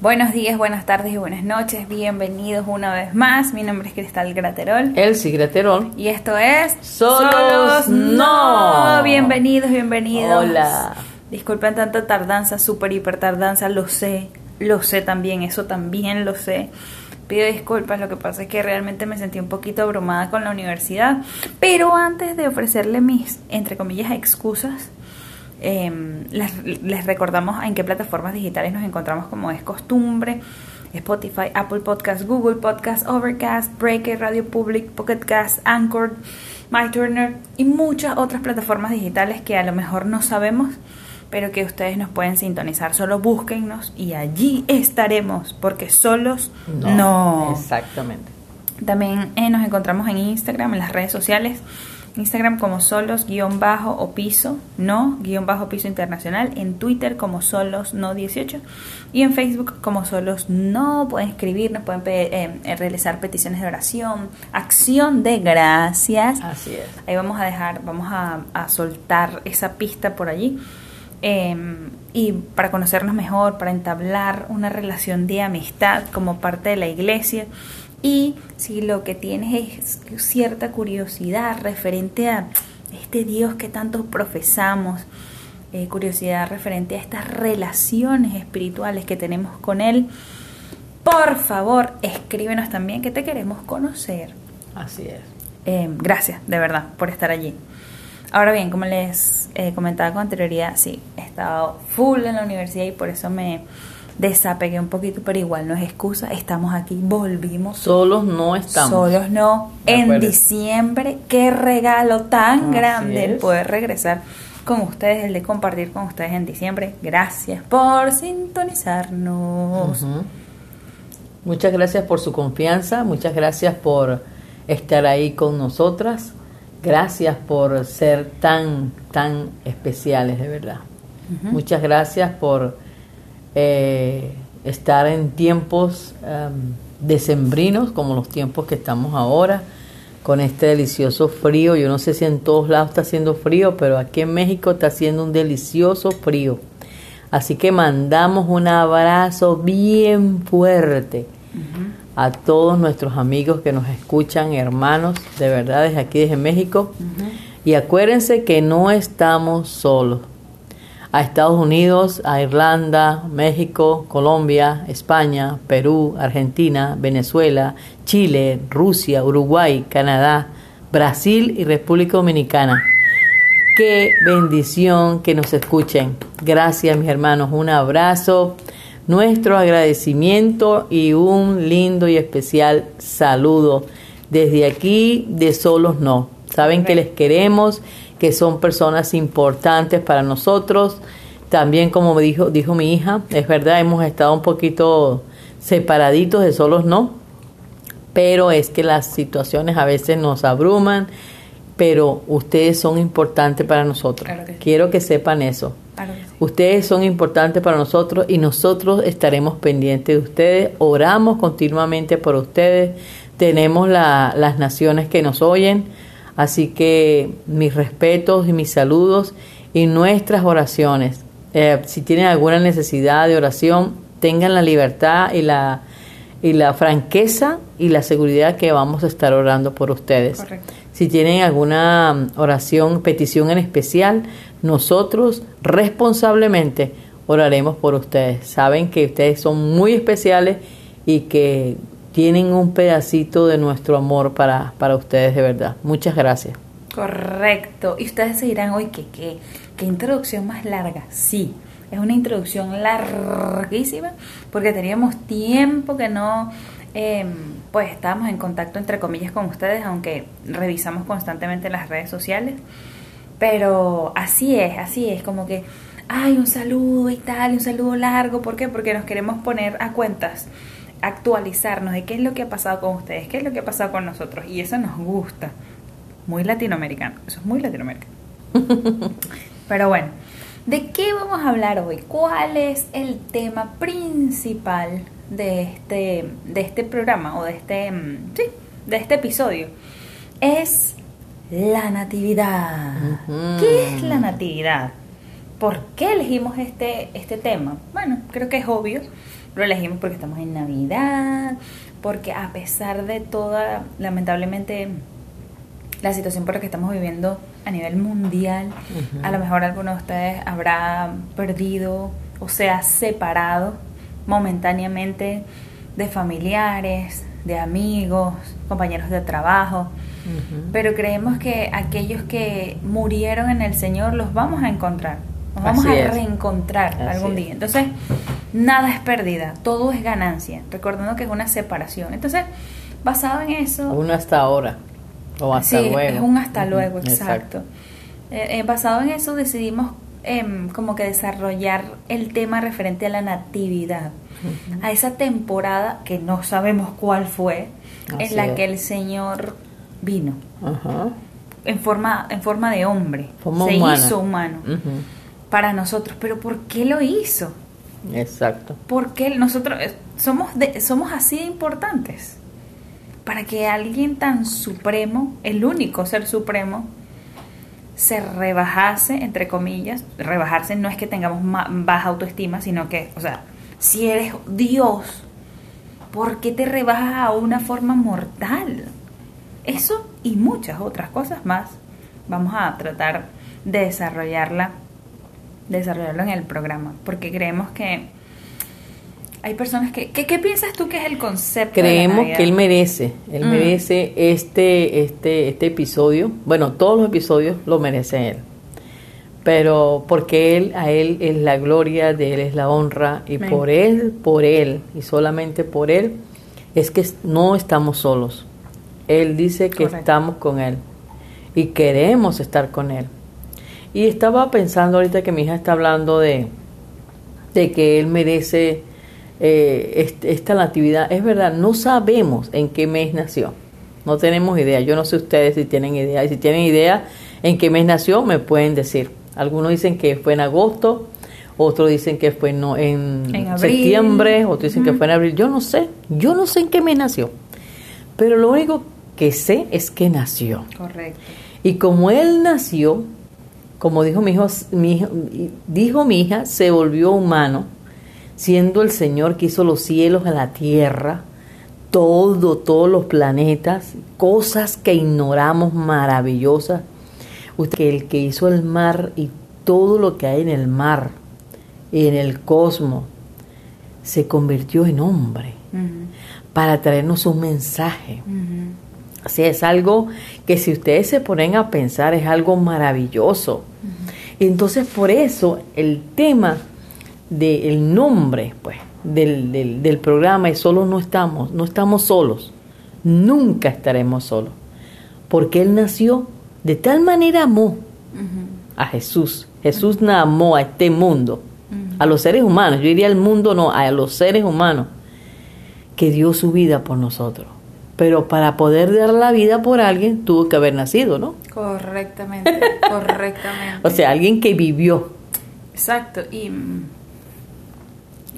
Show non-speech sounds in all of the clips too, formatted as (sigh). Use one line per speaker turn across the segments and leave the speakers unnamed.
Buenos días, buenas tardes y buenas noches. Bienvenidos una vez más. Mi nombre es Cristal Graterol.
Elsie Graterol.
Y esto es
Solos No.
Bienvenidos, bienvenidos.
Hola.
Disculpen tanta tardanza, súper hiper tardanza, lo sé. Lo sé también, eso también lo sé. Pido disculpas, lo que pasa es que realmente me sentí un poquito abrumada con la universidad. Pero antes de ofrecerle mis, entre comillas, excusas, eh, les, les, recordamos en qué plataformas digitales nos encontramos como es costumbre. Spotify, Apple Podcast, Google Podcast, Overcast, Breaker, Radio Public, Pocket Cast, Anchor, MyTurner y muchas otras plataformas digitales que a lo mejor no sabemos, pero que ustedes nos pueden sintonizar. Solo búsquennos y allí estaremos, porque solos no. no.
Exactamente.
También eh, nos encontramos en Instagram, en las redes sociales. Instagram como solos guion bajo o piso no guion bajo piso internacional, en Twitter como solos no 18 y en Facebook como solos no. Pueden escribirnos, pueden eh, realizar peticiones de oración, acción de gracias.
Así es.
Ahí vamos a dejar, vamos a, a soltar esa pista por allí. Eh, y para conocernos mejor, para entablar una relación de amistad como parte de la iglesia. Y si lo que tienes es cierta curiosidad referente a este Dios que tanto profesamos, eh, curiosidad referente a estas relaciones espirituales que tenemos con Él, por favor escríbenos también que te queremos conocer.
Así es.
Eh, gracias, de verdad, por estar allí. Ahora bien, como les eh, comentaba con anterioridad, sí, he estado full en la universidad y por eso me desapegué un poquito, pero igual no es excusa, estamos aquí, volvimos.
Solos no estamos.
Solos no. En diciembre, qué regalo tan Así grande el poder regresar con ustedes, el de compartir con ustedes en diciembre. Gracias por sintonizarnos.
Uh -huh. Muchas gracias por su confianza, muchas gracias por estar ahí con nosotras. Gracias por ser tan, tan especiales, de verdad. Uh -huh. Muchas gracias por eh, estar en tiempos um, decembrinos como los tiempos que estamos ahora con este delicioso frío. Yo no sé si en todos lados está haciendo frío, pero aquí en México está haciendo un delicioso frío. Así que mandamos un abrazo bien fuerte uh -huh. a todos nuestros amigos que nos escuchan, hermanos, de verdad, desde aquí, desde México. Uh -huh. Y acuérdense que no estamos solos a Estados Unidos, a Irlanda, México, Colombia, España, Perú, Argentina, Venezuela, Chile, Rusia, Uruguay, Canadá, Brasil y República Dominicana. Qué bendición que nos escuchen. Gracias mis hermanos, un abrazo, nuestro agradecimiento y un lindo y especial saludo desde aquí de Solos No. Saben que les queremos que son personas importantes para nosotros. También, como dijo, dijo mi hija, es verdad, hemos estado un poquito separaditos de solos, no, pero es que las situaciones a veces nos abruman, pero ustedes son importantes para nosotros.
Claro que sí.
Quiero que sepan eso.
Claro que sí.
Ustedes son importantes para nosotros y nosotros estaremos pendientes de ustedes, oramos continuamente por ustedes, tenemos la, las naciones que nos oyen, Así que mis respetos y mis saludos y nuestras oraciones. Eh, si tienen alguna necesidad de oración, tengan la libertad y la, y la franqueza y la seguridad que vamos a estar orando por ustedes.
Correcto.
Si tienen alguna oración, petición en especial, nosotros responsablemente oraremos por ustedes. Saben que ustedes son muy especiales y que tienen un pedacito de nuestro amor para, para ustedes de verdad. Muchas gracias.
Correcto. Y ustedes se dirán, oye, ¿qué, qué, qué introducción más larga? Sí, es una introducción larguísima porque teníamos tiempo que no, eh, pues estábamos en contacto entre comillas con ustedes, aunque revisamos constantemente las redes sociales. Pero así es, así es, como que, ay, un saludo y tal, un saludo largo. ¿Por qué? Porque nos queremos poner a cuentas actualizarnos de qué es lo que ha pasado con ustedes, qué es lo que ha pasado con nosotros. Y eso nos gusta. Muy latinoamericano. Eso es muy latinoamericano. (laughs) Pero bueno, ¿de qué vamos a hablar hoy? ¿Cuál es el tema principal de este, de este programa o de este, sí, de este episodio? Es la natividad. ¿Qué es la natividad? ¿por qué elegimos este, este tema? Bueno, creo que es obvio. Lo elegimos porque estamos en Navidad, porque a pesar de toda, lamentablemente, la situación por la que estamos viviendo a nivel mundial, a lo mejor alguno de ustedes habrá perdido o se ha separado momentáneamente de familiares, de amigos, compañeros de trabajo, pero creemos que aquellos que murieron en el Señor los vamos a encontrar, nos vamos a reencontrar algún día. Entonces, nada es pérdida, todo es ganancia, recordando que es una separación. Entonces, basado en eso...
Uno hasta ahora, o hasta luego.
es un hasta luego, exacto. Eh, eh, basado en eso decidimos em, como que desarrollar el tema referente a la natividad, a esa temporada que no sabemos cuál fue, en la que el Señor vino. En forma, en forma de hombre. se hizo humano. Para nosotros. Pero ¿por qué lo hizo?
Exacto.
Porque nosotros eh, somos, somos así de importantes. Para que alguien tan supremo, el único ser supremo, se rebajase, entre comillas, rebajarse no es que tengamos baja autoestima, sino que, o sea, si eres Dios, ¿por qué te rebajas a una forma mortal? Eso y muchas otras cosas más vamos a tratar de desarrollarla, desarrollarlo en el programa, porque creemos que hay personas que, ¿qué, piensas tú que es el concepto?
Creemos que él merece, él mm. merece este, este, este episodio, bueno, todos los episodios lo merece él, pero porque él, a él es la gloria, de él es la honra, y por él, por él, y solamente por él, es que no estamos solos. Él dice que estamos con Él y queremos estar con Él. Y estaba pensando ahorita que mi hija está hablando de, de que Él merece eh, esta natividad. Es verdad, no sabemos en qué mes nació. No tenemos idea. Yo no sé ustedes si tienen idea. Y si tienen idea en qué mes nació, me pueden decir. Algunos dicen que fue en agosto, otros dicen que fue no, en, septiembre, otros dicen que fue en abril. Yo no sé. Yo no sé en qué mes nació. Pero lo único que sé es que nació.
Correcto.
Y como él nació, como dijo mi, hijo, mi dijo mi hija, se volvió humano, siendo el Señor que hizo los cielos a la tierra, todo, todos los planetas, cosas que ignoramos maravillosas. Usted, el que hizo el mar y todo lo que hay en el mar, en el cosmos, se convirtió en hombre para traernos un mensaje. Así es algo que si ustedes se ponen a pensar es algo maravilloso. Entonces por eso el tema del nombre pues, del, del, programa es solo no estamos, no estamos solos, nunca estaremos solos, porque Él nació de tal manera amó a Jesús, Jesús amó a este mundo, a los seres humanos, yo diría al mundo no, a los seres humanos, que dio su vida por nosotros pero para poder dar la vida por alguien tuvo que haber nacido, ¿no?
Correctamente, (laughs) correctamente.
O sea, alguien que vivió.
Exacto, y...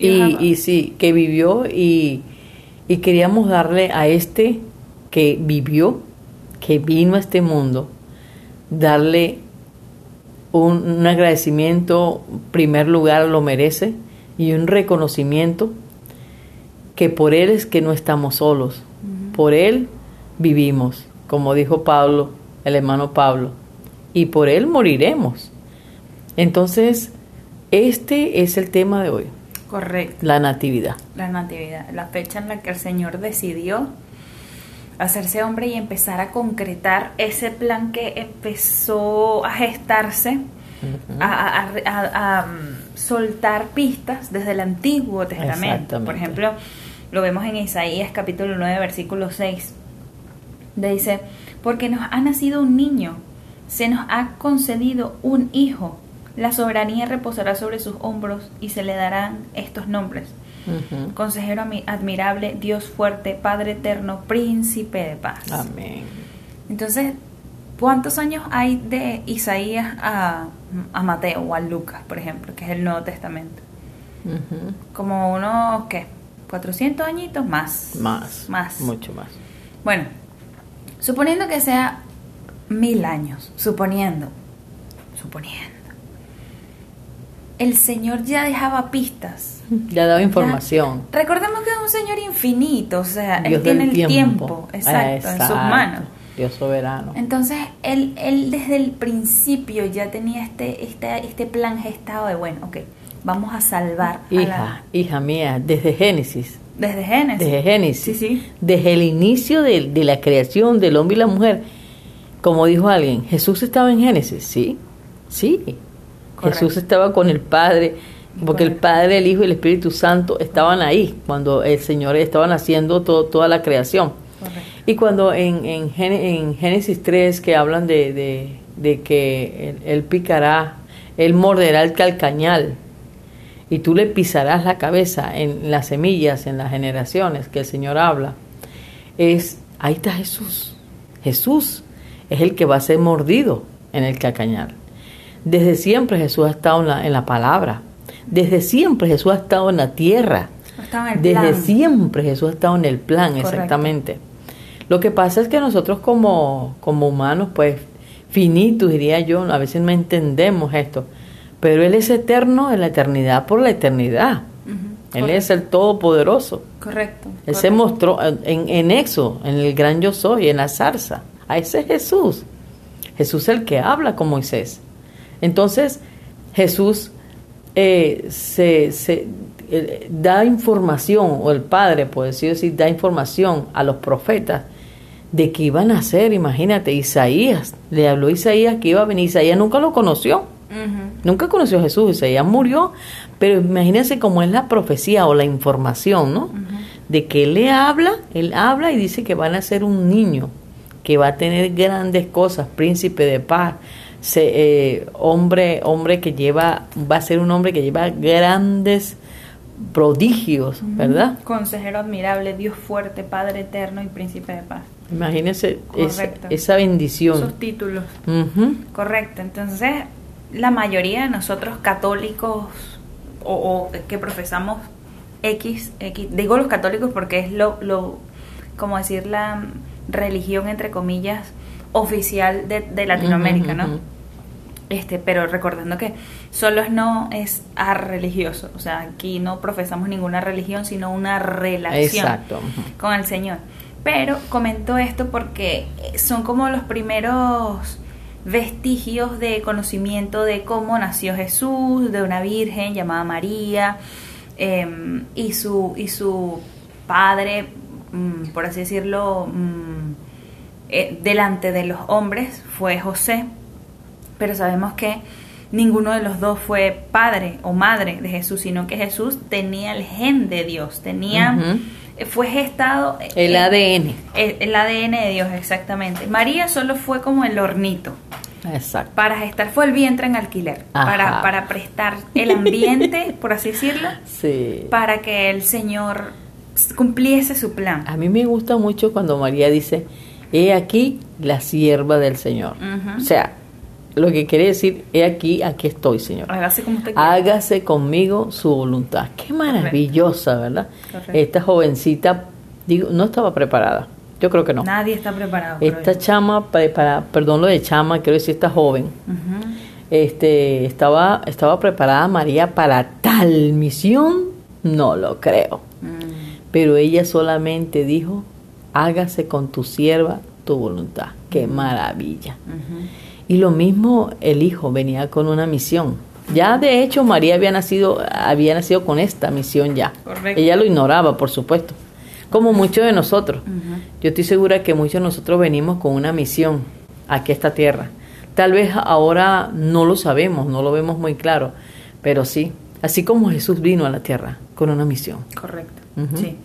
Y, sí, que vivió y, y queríamos darle a este que vivió, que vino a este mundo, darle un, un, agradecimiento, primer lugar lo merece, y un reconocimiento que por él es que no estamos solos, por Él vivimos, como dijo Pablo, el hermano Pablo, y por Él moriremos. Entonces, este es el tema de hoy.
Correcto.
La natividad.
La natividad, la fecha en la que el Señor decidió hacerse hombre y empezar a concretar ese plan que empezó a gestarse, a, mm, soltar pistas desde el Antiguo Testamento. Por ejemplo, lo vemos en Isaías capítulo 9, versículo 6. Dice, porque nos ha nacido un niño, se nos ha concedido un hijo, la soberanía reposará sobre sus hombros y se le darán estos nombres. Consejero admirable, Dios fuerte, Padre eterno, príncipe de paz.
Amén.
Entonces, ¿cuántos años hay de Isaías a, Mateo o a Lucas, por ejemplo, que es el Nuevo Testamento? Como unos, ¿qué? 400 añitos más.
Más. Más. Mucho más.
Bueno, suponiendo que sea mil años, suponiendo, suponiendo. el Señor ya dejaba pistas.
Ya daba información.
Ya- recordemos que es un Señor infinito, o sea, Él tiene el tiempo, exacto,
Ah,
en sus
exacto.
manos.
Dios soberano.
Entonces, él, él desde el principio ya tenía este, este, este plan gestado de, bueno, ok, vamos a salvar a
Hija,
la-
hija mía, desde Génesis,
desde Génesis.
desde Génesis,
Sí, sí.
desde el inicio de, de la creación del hombre y la mujer, como dijo alguien, Jesús estaba en Génesis, sí, sí.
Correcto.
Jesús estaba con el Padre, porque el. Padre, el Hijo y el Espíritu Santo estaban ahí cuando el Señor estaba haciendo todo, toda la creación.
Correcto.
Y cuando en, en, Gén- en Génesis 3 que hablan de, de, de que él, él picará, él morderá el calcañal y tú le pisarás la cabeza en las semillas, en las generaciones que el Señor habla, es, ahí está Jesús. Jesús es el que va a ser mordido en el calcañal. Desde siempre Jesús ha estado en la, en la palabra. Desde siempre Jesús ha estado en la tierra.
En
Desde siempre Jesús ha estado en el plan,
Correcto.
exactamente. Lo que pasa es que nosotros como, como humanos, pues finitos, diría yo, a veces no entendemos esto. Pero Él es eterno en la eternidad por la eternidad. Él
correcto.
es el Todopoderoso.
Correcto.
Él se mostró en, en Éxodo, en el gran yo soy, en la zarza. A ese es Jesús. Jesús es el que habla con Moisés. Entonces, Jesús eh, se, se, eh, da información, o el Padre, por decirlo así, da información a los profetas de que iban a hacer, imagínate, Isaías, le habló Isaías que iba a venir, Isaías nunca lo conoció, nunca conoció a Jesús, Isaías murió, pero imagínense cómo es la profecía o la información, ¿no? De que él le habla, él habla y dice que van a ser un niño, que va a tener grandes cosas, príncipe de paz, se- eh, hombre, hombre que lleva, va a ser un hombre que lleva grandes prodigios, ¿verdad?
Consejero admirable, Dios fuerte, Padre eterno y Príncipe de paz.
Imagínense esa, bendición.
Sus títulos.
Ujú.
Correcto. Entonces, la mayoría de nosotros católicos o, o que profesamos X, X, digo los católicos porque es lo, lo como decir, la religión, entre comillas, oficial de, de Latinoamérica, ¿no? Este, pero recordando que solo es no es religioso, o sea, aquí no profesamos ninguna religión, sino una relación
Exacto.
con el Señor. Pero comento esto porque son como los primeros vestigios de conocimiento de cómo nació Jesús, de una virgen llamada María, eh, y, su, y su padre, mm, por así decirlo, mm, eh, delante de los hombres fue José, pero sabemos que ninguno de los dos fue padre o madre de Jesús, sino que Jesús tenía el gen de Dios, tenía, eh, fue gestado eh,
El
eh,
ADN.
el, el ADN de Dios, exactamente. María solo fue como el hornito.
Exacto.
Para gestar fue el vientre en alquiler,
Ajá.
para, para prestar el ambiente, (laughs) por así decirlo,
Sí.
para que el Señor cumpliese su plan.
A mí me gusta mucho cuando María dice, he aquí la sierva del Señor. O sea, lo que quiere decir, he aquí, aquí estoy, Señor.
Hágase como usted quiera.
Hágase conmigo su voluntad. Qué maravillosa, ¿verdad?
Correcto.
Esta jovencita, digo, no estaba preparada. Yo creo que no.
Nadie está preparado. para
Esta chama, pa- para, perdón lo de chama, quiero decir esta joven, este, estaba, estaba preparada María para tal misión, no lo creo.
Mm.
Pero ella solamente dijo, hágase con tu sierva tu voluntad. Qué maravilla.
Ujú.
Y lo mismo el hijo venía con una misión. Ya de hecho María había nacido, había nacido con esta misión ya.
Correcto.
Ella lo ignoraba, por supuesto. Como muchos de nosotros. Yo estoy segura que muchos de nosotros venimos con una misión aquí a esta tierra. Tal vez ahora no lo sabemos, no lo vemos muy claro, pero sí, así como Jesús vino a la tierra con una misión.
Correcto, sí.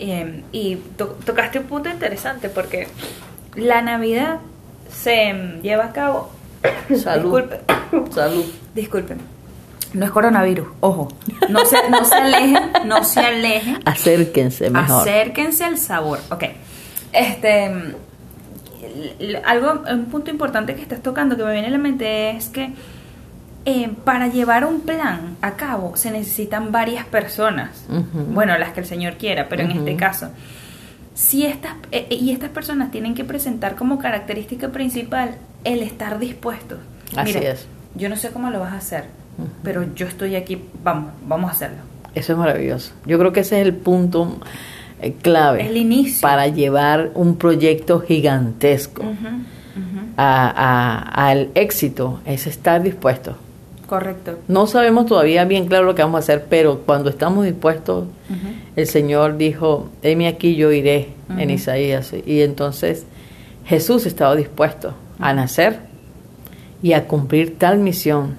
Eh, y to- tocaste un punto interesante porque la Navidad se lleva a cabo. (coughs)
Salud.
Disculpe, (coughs)
Salud.
disculpen. No es coronavirus, ojo. No se, no se alejen, no se alejen.
Acérquense mejor.
Acérquense al sabor. Ok. Este. mm, Algo, un punto importante que estás tocando que me viene a la mente es que eh, para llevar un plan a cabo se necesitan varias personas. Bueno, las que el Señor quiera, pero en este caso. Si estas, eh, eh, y estas personas tienen que presentar como característica principal el estar dispuestos.
Así
Mira,
es.
Yo no sé cómo lo vas a hacer, pero yo estoy aquí, vamos, vamos a hacerlo.
Eso es maravilloso. Yo creo que ese es el punto eh, clave
El inicio.
para llevar un proyecto gigantesco
ujú.
a- a- al éxito, es estar dispuesto.
Correcto.
No sabemos todavía bien claro lo que vamos a hacer, pero cuando estamos dispuestos, el Señor dijo, heme aquí, yo iré, en. Isaías. Y entonces Jesús estaba dispuesto a nacer y a cumplir tal misión.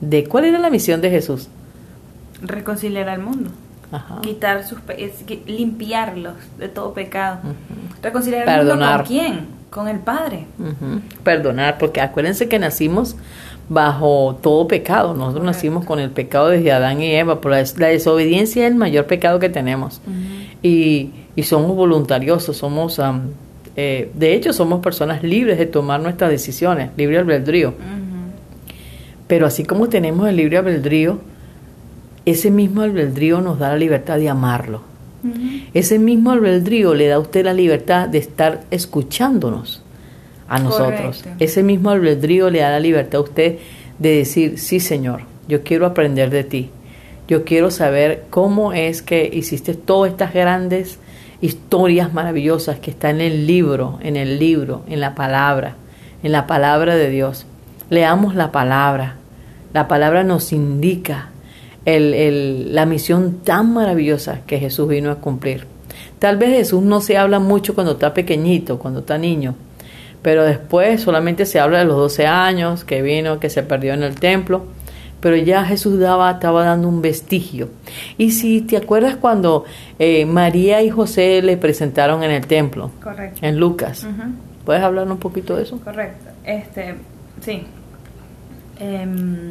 ¿De cuál era la misión de Jesús?
Reconciliar al mundo.
Ajá.
Quitar sus limpiarlos de todo pecado. Reconciliar al mundo con quién? Con el Padre.
Perdonar, porque acuérdense que nacimos bajo todo pecado. Nosotros
Correcto.
nacimos con el pecado desde Adán y Eva, por la, des- la desobediencia es el mayor pecado que tenemos. Y, y somos voluntariosos, somos, am, eh, de hecho, somos personas libres de tomar nuestras decisiones, libre albedrío. Pero así como tenemos el libre albedrío, ese mismo albedrío nos da la libertad de amarlo. Ese mismo albedrío le da a usted la libertad de estar escuchándonos a nosotros.
Correcto.
Ese mismo albedrío le da la libertad a usted de decir, sí Señor, yo quiero aprender de ti. Yo quiero saber cómo es que hiciste todas estas grandes historias maravillosas que están en el libro, en el libro, en la palabra, en la palabra de Dios. Leamos la palabra. La palabra nos indica el- el- la misión tan maravillosa que Jesús vino a cumplir. Tal vez Jesús no se habla mucho cuando está pequeñito, cuando está niño, pero después solamente se habla de los 12 años, que vino, que se perdió en el templo, pero ya Jesús daba, estaba dando un vestigio. Y si te acuerdas cuando eh, María y José le presentaron en el templo,
Correcto.
en Lucas. ¿puedes hablar un poquito de eso?
Correcto. Este, sí. Em,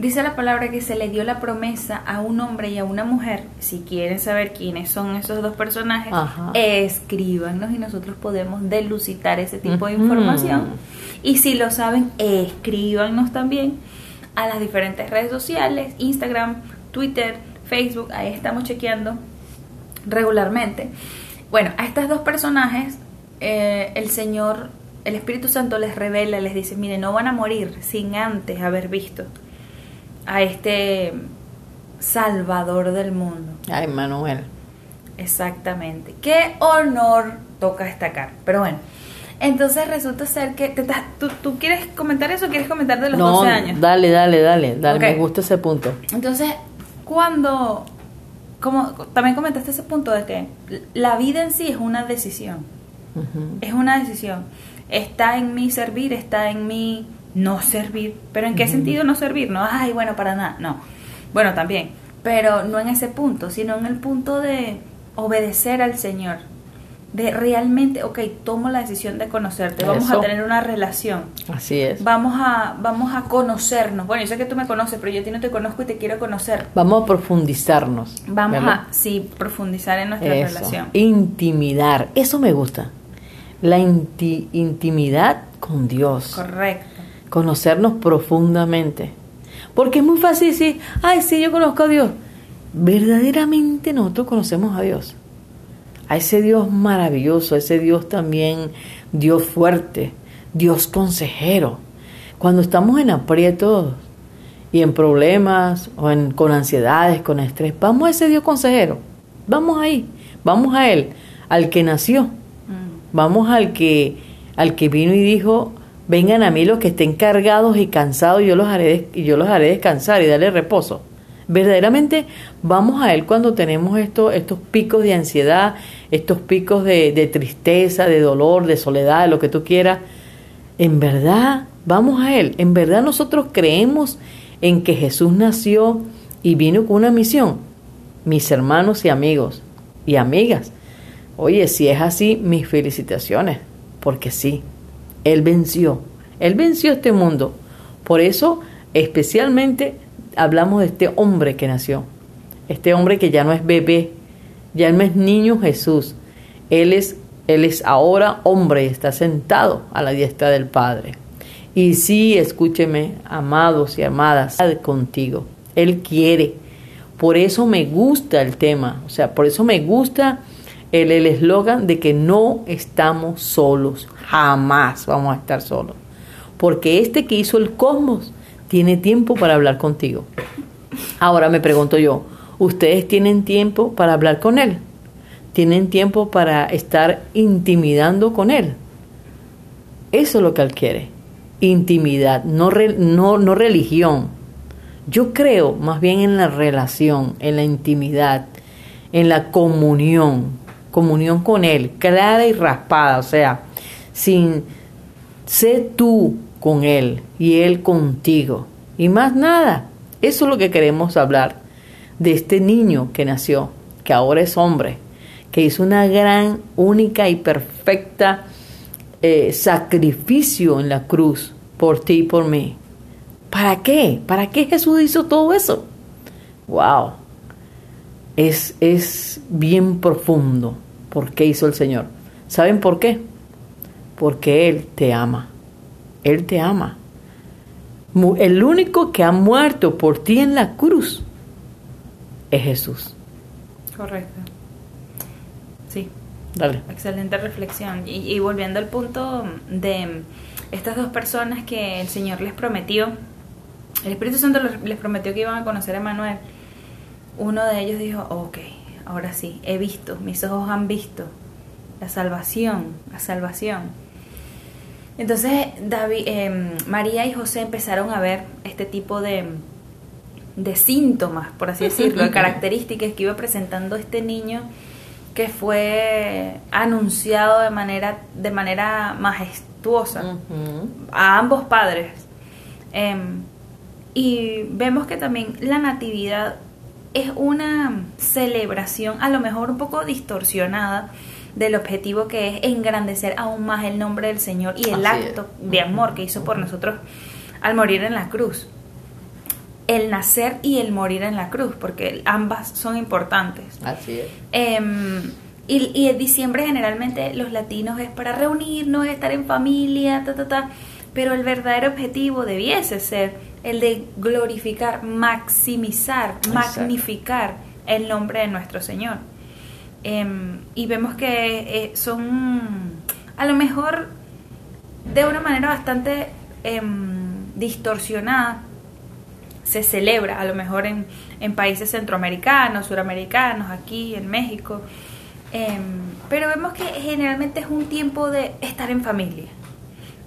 dice la palabra que se le dio la promesa a un hombre y a una mujer. Si quieren saber quiénes son esos dos personajes,
Ajá.
escríbanos y nosotros podemos delucitar ese tipo de información. Y si lo saben, escríbanos también a las diferentes redes sociales, Instagram, Twitter, Facebook, ahí estamos chequeando regularmente. Bueno, a estos dos personajes, eh, el Señor, el Espíritu Santo les revela, les dice, mire, no van a morir sin antes haber visto a este Salvador del mundo.
Ay, Manuel.
Exactamente. Qué honor toca destacar. Pero bueno, entonces resulta ser que... te ¿tú, tú quieres comentar eso o quieres comentar de los
no,
12 años?
dale, dale, dale, dale, me gusta ese punto.
Entonces, cuando... Como también comentaste ese punto de que la vida en sí es una decisión. Es una decisión. Está en mí servir, está en mí no servir. Pero ¿en qué sentido no servir? No, ay, bueno, para nada. No. Bueno, también. Pero no en ese punto, sino en el punto de obedecer al Señor. De realmente, ok, tomo la decisión de conocerte. Vamos
Eso.
a tener una relación.
Así es.
Vamos a, vamos a conocernos. Bueno, yo sé que tú me conoces, pero yo a ti no te conozco y te quiero conocer.
Vamos a profundizarnos.
Vamos
¿verdad?
a, sí, profundizar en nuestra
Eso.
relación.
Intimidar, eso me gusta. La inti- intimidad con Dios.
Correcto.
Conocernos profundamente. Porque es muy fácil decir, ay, sí, yo conozco a Dios. Verdaderamente nosotros conocemos a Dios. A ese Dios maravilloso, a ese Dios también, Dios fuerte, Dios consejero. Cuando estamos en aprietos y en problemas o en, con ansiedades, con estrés, vamos a ese Dios consejero. Vamos ahí, vamos a Él, al que nació.
Mm.
Vamos al que, al que vino y dijo, vengan a mí los que estén cargados y cansados, y yo los haré, y yo los haré descansar y darle reposo. Verdaderamente vamos a Él cuando tenemos estos, picos de ansiedad, estos picos de, de tristeza, de dolor, de soledad, de lo que tú quieras. En verdad, vamos a Él. En verdad nosotros creemos en que Jesús nació y vino con una misión. Mis hermanos y amigos y amigas, Oye, si es así, mis felicitaciones, porque sí, Él venció, Él venció este mundo. Por eso, especialmente, hablamos de este hombre que nació, este hombre que ya no es bebé, ya no es niño Jesús, Él es, Él es ahora hombre está sentado a la diestra del Padre. Y sí, escúcheme, amados y amadas, contigo, Él quiere. Por eso me gusta el tema, o sea, por eso me gusta el eslogan de que no estamos solos, jamás vamos a estar solos. Porque este que hizo el cosmos tiene tiempo para hablar contigo. Ahora me pregunto yo, ¿ustedes tienen tiempo para hablar con Él? ¿Tienen tiempo para estar intimidando con Él? Eso es lo que Él quiere, intimidad, no, no, no religión. Yo creo más bien en la relación, en la intimidad, en la comunión, comunión con Él, clara y raspada, o sea, sin sé tú con Él y Él contigo. Y más nada, eso es lo que queremos hablar de este niño que nació, que ahora es hombre, que hizo una gran, única y perfecta eh, sacrificio en la cruz por ti y por mí. ¿Para qué? ¿Para qué Jesús hizo todo eso? ¡Wow! Es, es bien profundo. ¿Por qué hizo el Señor? ¿Saben por qué? Porque Él te ama. Él te ama. El único que ha muerto por ti en la cruz es Jesús.
Correcto. Sí.
Dale.
Excelente reflexión. Y, volviendo al punto de estas dos personas que el Señor les prometió, el Espíritu Santo les prometió que iban a conocer a Manuel. Uno de ellos dijo, ok, ahora sí, he visto, mis ojos han visto la salvación, la salvación. Entonces David, em, María y José empezaron a ver este tipo de, de síntomas, por así (laughs) decirlo, de características que iba presentando este niño que fue anunciado de manera, de manera majestuosa a ambos padres. Em, y vemos que también la natividad es una celebración, a lo mejor un poco distorsionada, del objetivo que es engrandecer aún más el nombre del Señor y el acto de amor que hizo por nosotros al morir en la cruz. El nacer y el morir en la cruz, porque ambas son importantes.
Así es.
Em, y, y en diciembre generalmente los latinos es para reunirnos, estar en familia, ta, ta, ta. Pero el verdadero objetivo debiese ser el de glorificar, maximizar, magnificar el nombre de nuestro Señor. Em, y vemos que eh, son a lo mejor de una manera bastante em, distorsionada se celebra a lo mejor en, en, países centroamericanos, suramericanos, aquí en México, em, pero vemos que generalmente es un tiempo de estar en familia.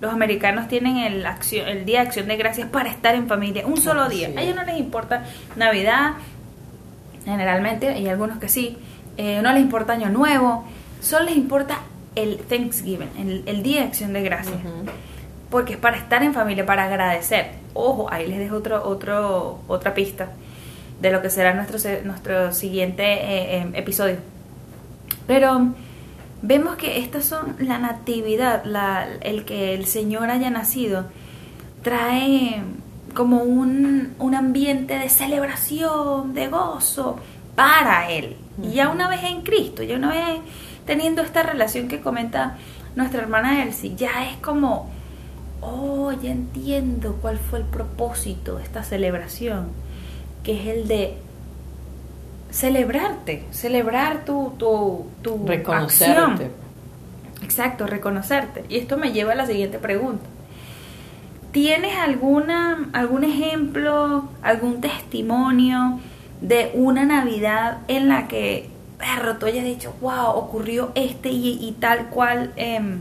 Los americanos tienen el, acción, el Día de Acción de Gracias para estar en familia, un solo día. A ellos no les importa Navidad, generalmente, hay algunos que sí, eh, no les importa Año Nuevo, solo les importa el Thanksgiving, el, Día de Acción de Gracias. Porque es para estar en familia, para agradecer. Ojo, ahí les dejo otro, otro, otra pista de lo que será nuestro, nuestro siguiente eh, em, episodio. Pero vemos que estas son la natividad, el que el Señor haya nacido, trae como un, un ambiente de celebración, de gozo para Él. Y ya una vez en Cristo, ya una vez teniendo esta relación que comenta nuestra hermana Elsie, ya es como, oh, ya entiendo cuál fue el propósito de esta celebración, que es el de celebrarte, celebrar tu, tu, tu
reconocerte.
Exacto, reconocerte. Y esto me lleva a la siguiente pregunta. ¿Tienes alguna, algún ejemplo, algún testimonio de una Navidad en la que, perro, tú hayas dicho, wow, ocurrió este y, tal cual em,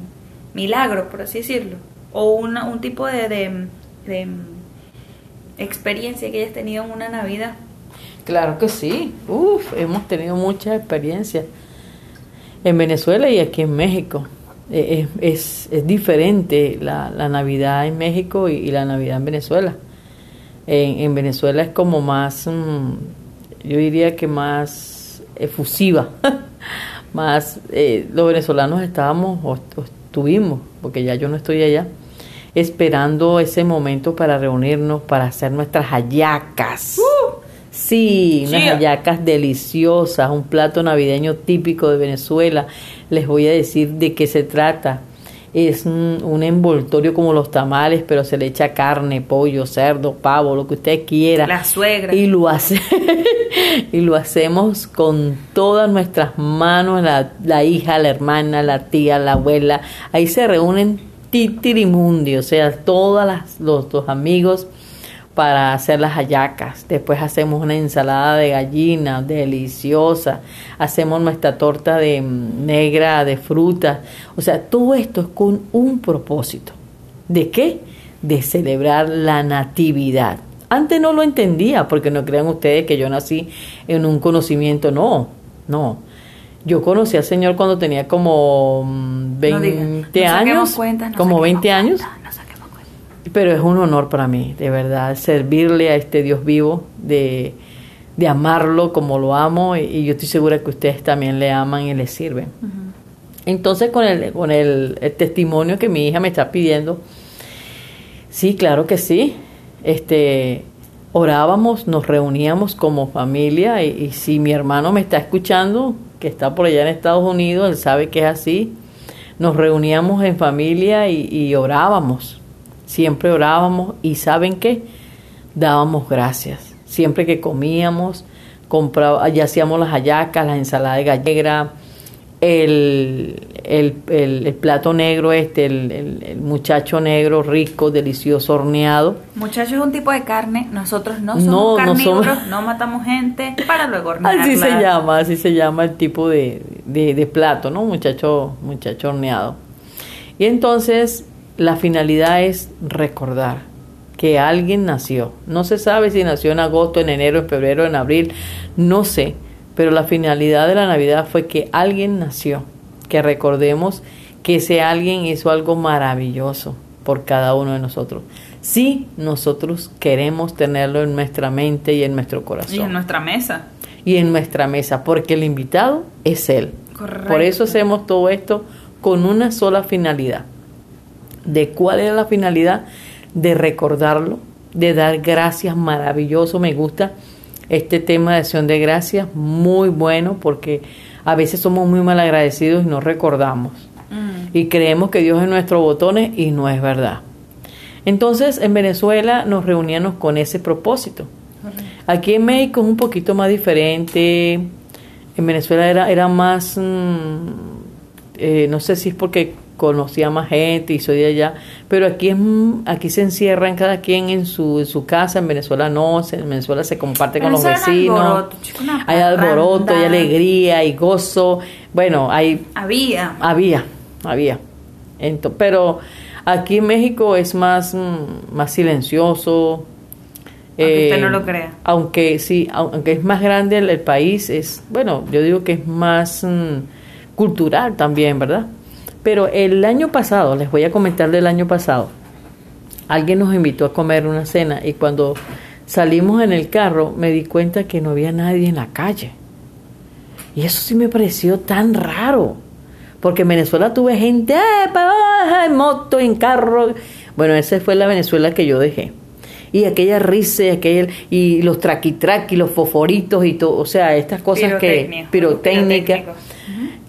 milagro, por así decirlo? O una, un tipo de, de, em, experiencia que hayas tenido en una Navidad.
Claro que sí, Uf, hemos tenido muchas experiencias en Venezuela y aquí en México. E, es, es, diferente la, la, Navidad en México y, la Navidad en Venezuela. En, en Venezuela es como más, mm, yo diría que más efusiva, (laughs) más eh, los venezolanos estábamos o, estuvimos, porque ya yo no estoy allá, esperando ese momento para reunirnos, para hacer nuestras hallacas. Uh, sí, unas hallacas deliciosas, un plato navideño típico de Venezuela. Les voy a decir de qué se trata es un, envoltorio como los tamales, pero se le echa carne, pollo, cerdo, pavo, lo que usted quiera.
La suegra.
Y lo, hace, (laughs) y lo hacemos con todas nuestras manos, la, hija, la hermana, la tía, la abuela. Ahí se reúnen titirimundi, o sea, todos los, los amigos para hacer las hallacas. Después hacemos una ensalada de gallina deliciosa. Hacemos nuestra torta de mm, negra de frutas. O sea, todo esto es con un propósito. ¿De qué? De celebrar la natividad. Antes no lo entendía, porque no crean ustedes que yo nací en un conocimiento. No, no. Yo conocí al Señor cuando tenía como 20 años. como 20 años. Pero es un honor para mí, de verdad, servirle a este Dios vivo, de, amarlo como lo amo y, yo estoy segura que ustedes también le aman y le sirven. Entonces, con, el, con el, testimonio que mi hija me está pidiendo, sí, claro que sí. Este, orábamos, nos reuníamos como familia y, si mi hermano me está escuchando, que está por allá en Estados Unidos, él sabe que es así, nos reuníamos en familia y orábamos siempre orábamos y ¿saben qué? Dábamos gracias. Siempre que comíamos, compraba, ya hacíamos las hallacas, las ensaladas de gallegra, el, el, plato negro este, el, muchacho negro rico, delicioso, horneado.
Muchacho es un tipo de carne, nosotros no somos carnívoros, no, matamos gente para luego (laughs) hornearla.
Así se llama, así se llama el tipo de, de, de plato, ¿no? Muchacho, muchacho horneado. Y entonces la finalidad es recordar que alguien nació. No se sabe si nació en agosto, en enero, en febrero, en abril, no sé, pero la finalidad de la Navidad fue que alguien nació, que recordemos que ese alguien hizo algo maravilloso por cada uno de nosotros. Si nosotros queremos tenerlo en nuestra mente y en nuestro corazón.
Y en nuestra mesa.
Y en nuestra mesa, porque el invitado es Él. Por eso hacemos todo esto con una sola finalidad de cuál era la finalidad de recordarlo, de dar gracias, maravilloso, me gusta este tema de acción de gracias, muy bueno porque a veces somos muy mal agradecidos y no recordamos mm. y creemos que Dios es nuestro botones y no es verdad. Entonces en Venezuela nos reuníamos con ese propósito. Aquí en México es un poquito más diferente. En Venezuela era, era más, mm, eh, no sé si es porque conocía más gente y soy de allá, pero aquí es aquí se encierran cada quien en su, en su casa, en Venezuela no, en Venezuela se comparte con los vecinos, hay alboroto, hay alegría, hay gozo, bueno, hay...
Había.
Había, había. pero aquí en México es más, mm, más silencioso.
Aunque usted no lo eh, crea.
Aunque sí, aunque es más grande el, país, es, bueno, yo digo que es más mm, cultural también, ¿verdad? Pero el año pasado, les voy a comentar del año pasado, alguien nos invitó a comer una cena y cuando salimos en el carro me di cuenta que no había nadie en la calle. Y eso sí me pareció tan raro, porque en Venezuela tuve gente en moto, en carro. Bueno, esa fue la Venezuela que yo dejé. Y aquella risa y, aquel, y los traquitraqui, los foforitos y todo, o sea, estas cosas que pirotécnicas.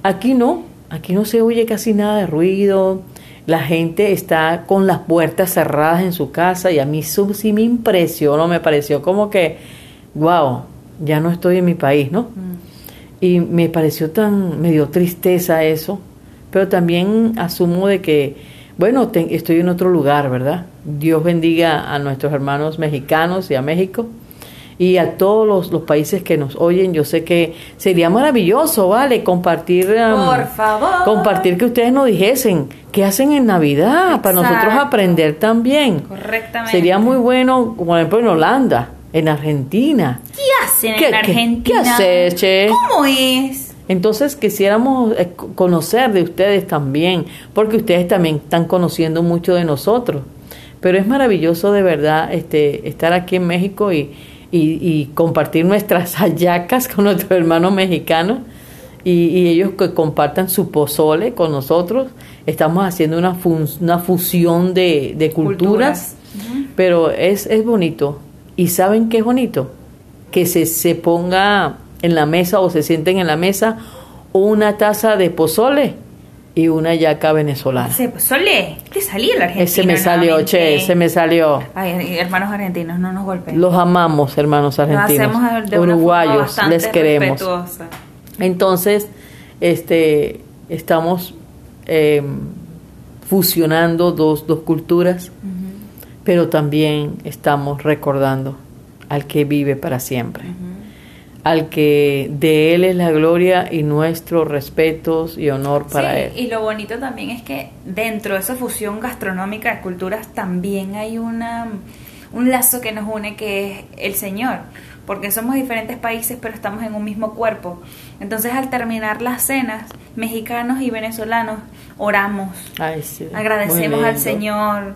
Aquí no, Aquí no se oye casi nada de ruido, la gente está con las puertas cerradas en su casa y a mí sí me impresionó, me pareció como que, wow, ya no estoy en mi país, ¿no? Mm. Y me pareció tan, me dio tristeza eso, pero también asumo de que, bueno, estoy en otro lugar, ¿verdad? Dios bendiga a nuestros hermanos mexicanos y a México y a todos los, países que nos oyen. Yo sé que sería maravilloso, ¿vale? Compartir.
Um, Por favor.
Compartir que ustedes nos dijesen qué hacen en Navidad para nosotros aprender también.
Correctamente.
Sería muy bueno, por ejemplo, en Holanda, en Argentina.
¿Qué hacen en Argentina?
¿Qué haces, che?
¿Cómo es?
Entonces quisiéramos eh, conocer de ustedes también, porque ustedes también están conociendo mucho de nosotros. Pero es maravilloso de verdad este, estar aquí en México y, y, compartir nuestras (laughs) hallacas con nuestros hermanos mexicanos y, ellos que compartan su pozole con nosotros. Estamos haciendo una, una fusión de, culturas, pero es, es bonito. ¿Y saben qué es bonito? Que se, se ponga en la mesa o se sienten en la mesa una taza de pozole y una yaca venezolana.
¿Se pozole? ¿Qué salió el argentino?
Ese me salió, che, ese me salió.
Ay, hermanos argentinos, no nos golpeen.
Los amamos, hermanos argentinos. Uruguayos, les queremos. Entonces, este, estamos em, fusionando dos, dos culturas. pero también estamos recordando al que vive para siempre, al que de Él es la gloria y nuestro respeto y honor para
Sí,
Él.
Y lo bonito también es que dentro de esa fusión gastronómica de culturas también hay una, un lazo que nos une que es el Señor, porque somos diferentes países pero estamos en un mismo cuerpo. Entonces al terminar las cenas, mexicanos y venezolanos oramos,
Ay, sí,
agradecemos al. Señor.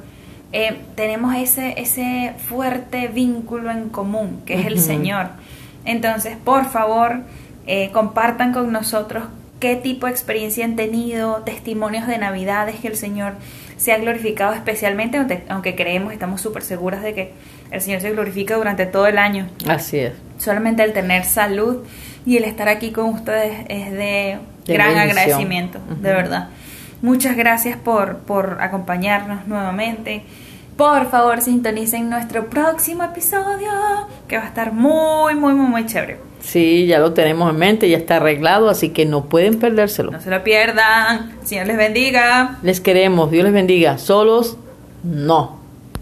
eh, tenemos ese, ese fuerte vínculo en común, que es el. Señor. Entonces, por favor, eh, compartan con nosotros qué tipo de experiencia han tenido, testimonios de Navidades que el Señor se ha glorificado especialmente, aunque, creemos, estamos súper seguras de que el Señor se glorifica durante todo el año.
Así es.
Solamente el tener salud y el estar aquí con ustedes es de,
De
gran
bendición.
agradecimiento, de verdad. Muchas gracias por, por acompañarnos nuevamente. Por favor, sintonicen nuestro próximo episodio, que va a estar muy, muy, muy, muy chévere.
Sí, ya lo tenemos en mente, ya está arreglado, así que no pueden perdérselo.
No se lo pierdan. Señor les bendiga.
Les queremos, Dios les bendiga. Solos, no.